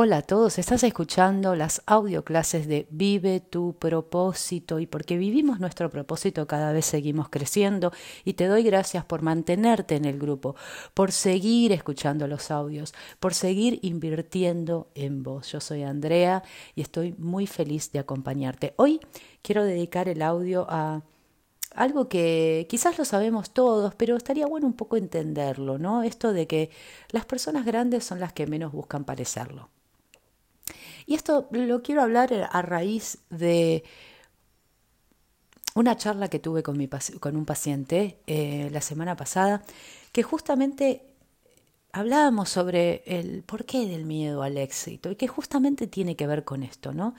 Hola a todos, estás escuchando las audio clases de Vive tu propósito y porque vivimos nuestro propósito cada vez seguimos creciendo y te doy gracias por mantenerte en el grupo, por seguir escuchando los audios, por seguir invirtiendo en vos. Yo soy Andrea y estoy muy feliz de acompañarte. Hoy quiero dedicar el audio a algo que quizás lo sabemos todos, pero estaría bueno un poco entenderlo, ¿no? Esto de que las personas grandes son las que menos buscan parecerlo. Y esto lo quiero hablar a raíz de una charla que tuve con, mi, con un paciente eh, la semana pasada, que justamente hablábamos sobre el porqué del miedo al éxito y que justamente tiene que ver con esto, ¿no?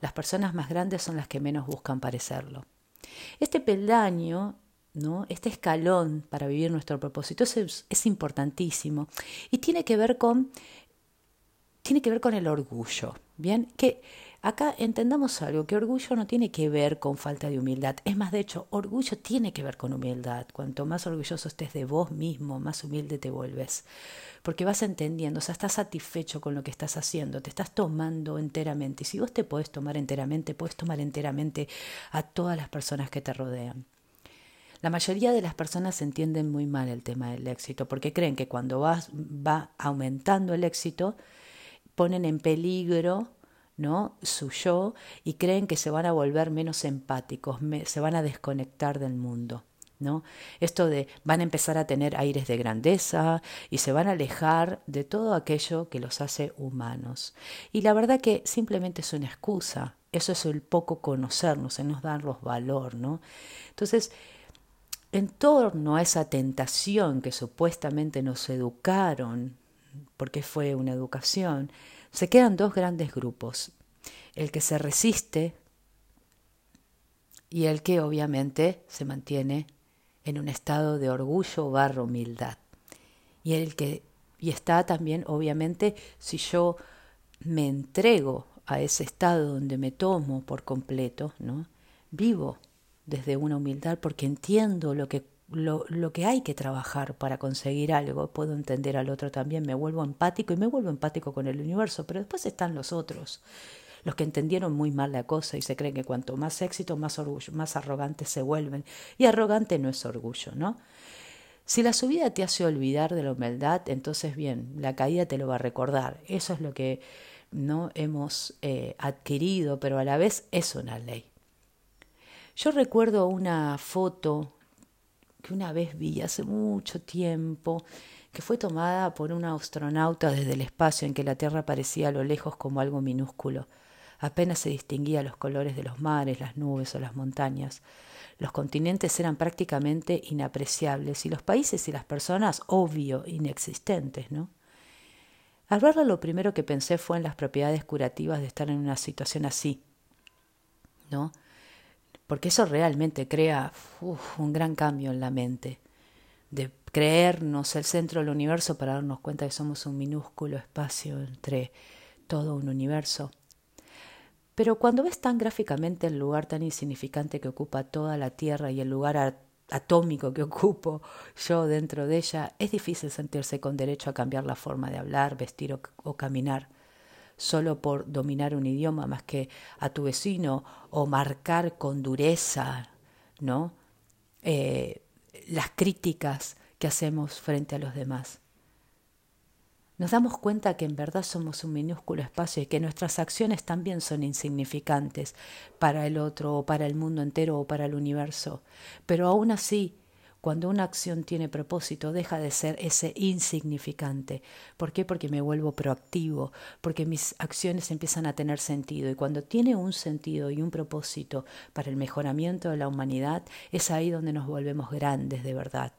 Las personas más grandes son las que menos buscan parecerlo. Este peldaño, ¿no? Este escalón para vivir nuestro propósito es, es importantísimo y tiene que ver con tiene que ver con el orgullo. Bien, que acá entendamos algo, que orgullo no tiene que ver con falta de humildad. Es más, de hecho, orgullo tiene que ver con humildad. Cuanto más orgulloso estés de vos mismo, más humilde te vuelves. Porque vas entendiendo, o sea, estás satisfecho con lo que estás haciendo, te estás tomando enteramente. Y si vos te podés tomar enteramente, puedes tomar enteramente a todas las personas que te rodean. La mayoría de las personas entienden muy mal el tema del éxito, porque creen que cuando vas, va aumentando el éxito, ponen en peligro ¿no? su yo y creen que se van a volver menos empáticos, se van a desconectar del mundo. ¿no? Esto de van a empezar a tener aires de grandeza y se van a alejar de todo aquello que los hace humanos. Y la verdad que simplemente es una excusa, eso es el poco conocernos, en nos darnos valor, ¿no? Entonces, en torno a esa tentación que supuestamente nos educaron porque fue una educación, se quedan dos grandes grupos, el que se resiste y el que obviamente se mantiene en un estado de orgullo barra humildad. Y el que y está también obviamente si yo me entrego a ese estado donde me tomo por completo, ¿no? Vivo desde una humildad porque entiendo lo que lo, que hay que trabajar para conseguir algo, puedo entender al otro también, me vuelvo empático y me vuelvo empático con el universo, pero después están los otros, los que entendieron muy mal la cosa y se creen que cuanto más éxito, más orgullo, más arrogantes se vuelven. Y arrogante no es orgullo, ¿no? Si la subida te hace olvidar de la humildad, entonces bien, la caída te lo va a recordar. Eso es lo que no hemos eh, adquirido, pero a la vez es una ley. Yo recuerdo una foto que una vez vi hace mucho tiempo, que fue tomada por un astronauta desde el espacio en que la Tierra parecía a lo lejos como algo minúsculo. Apenas se distinguía los colores de los mares, las nubes o las montañas. Los continentes eran prácticamente inapreciables y los países y las personas, obvio, inexistentes, ¿no? Al verla lo primero que pensé fue en las propiedades curativas de estar en una situación así, ¿no? Porque eso realmente crea un gran cambio en la mente, de creernos el centro del universo para darnos cuenta que somos un minúsculo espacio entre todo un universo. Pero cuando ves tan gráficamente el lugar tan insignificante que ocupa toda la Tierra y el lugar atómico que ocupo yo dentro de ella, es difícil sentirse con derecho a cambiar la forma de hablar, vestir o caminar solo por dominar un idioma más que a tu vecino o marcar con dureza, ¿no? Eh, las críticas que hacemos frente a los demás. Nos damos cuenta que en verdad somos un minúsculo espacio y que nuestras acciones también son insignificantes para el otro o para el mundo entero o para el universo. Pero aún así cuando una acción tiene propósito, deja de ser ese insignificante. ¿Por qué? Porque me vuelvo proactivo, porque mis acciones empiezan a tener sentido. Y cuando tiene un sentido y un propósito para el mejoramiento de la humanidad, es ahí donde nos volvemos grandes de verdad.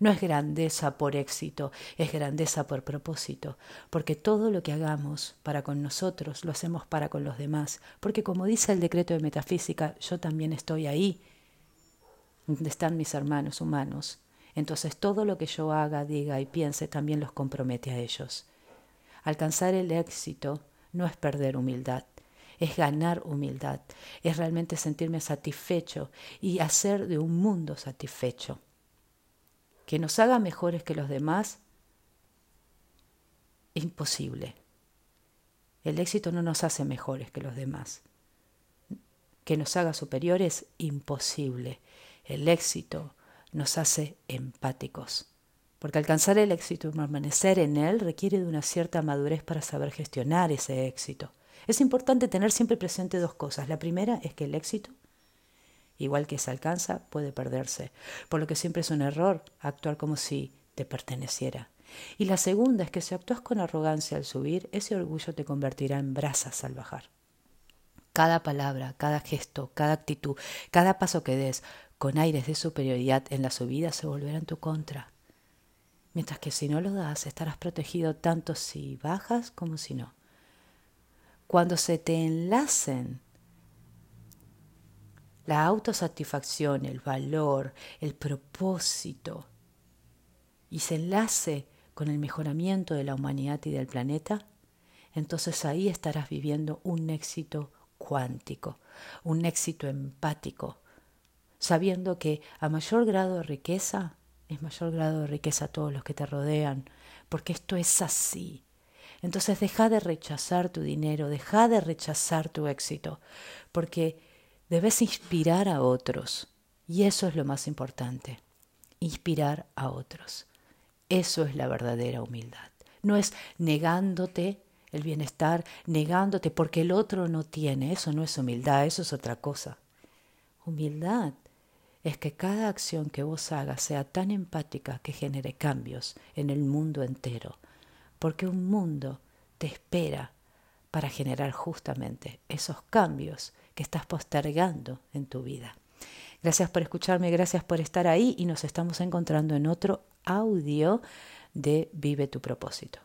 No es grandeza por éxito, es grandeza por propósito, porque todo lo que hagamos para con nosotros lo hacemos para con los demás, porque como dice el decreto de metafísica, yo también estoy ahí donde están mis hermanos humanos. Entonces todo lo que yo haga, diga y piense también los compromete a ellos. Alcanzar el éxito no es perder humildad, es ganar humildad, es realmente sentirme satisfecho y hacer de un mundo satisfecho. Que nos haga mejores que los demás, imposible. El éxito no nos hace mejores que los demás. Que nos haga superiores, imposible. El éxito nos hace empáticos. Porque alcanzar el éxito y permanecer en él requiere de una cierta madurez para saber gestionar ese éxito. Es importante tener siempre presente dos cosas. La primera es que el éxito, igual que se alcanza, puede perderse, por lo que siempre es un error actuar como si te perteneciera. Y la segunda es que si actúas con arrogancia al subir, ese orgullo te convertirá en brasas al bajar. Cada palabra, cada gesto, cada actitud, cada paso que des con aires de superioridad en la subida se volverá en tu contra. Mientras que si no lo das, estarás protegido tanto si bajas como si no. Cuando se te enlacen la autosatisfacción, el valor, el propósito, y se enlace con el mejoramiento de la humanidad y del planeta, entonces ahí estarás viviendo un éxito cuántico, un éxito empático, sabiendo que a mayor grado de riqueza es mayor grado de riqueza a todos los que te rodean, porque esto es así. Entonces deja de rechazar tu dinero, deja de rechazar tu éxito, porque debes inspirar a otros. Y eso es lo más importante, inspirar a otros. Eso es la verdadera humildad. No es negándote el bienestar, negándote porque el otro no tiene. Eso no es humildad, eso es otra cosa. Humildad es que cada acción que vos hagas sea tan empática que genere cambios en el mundo entero, porque un mundo te espera para generar justamente esos cambios que estás postergando en tu vida. Gracias por escucharme, gracias por estar ahí y nos estamos encontrando en otro audio de Vive tu propósito.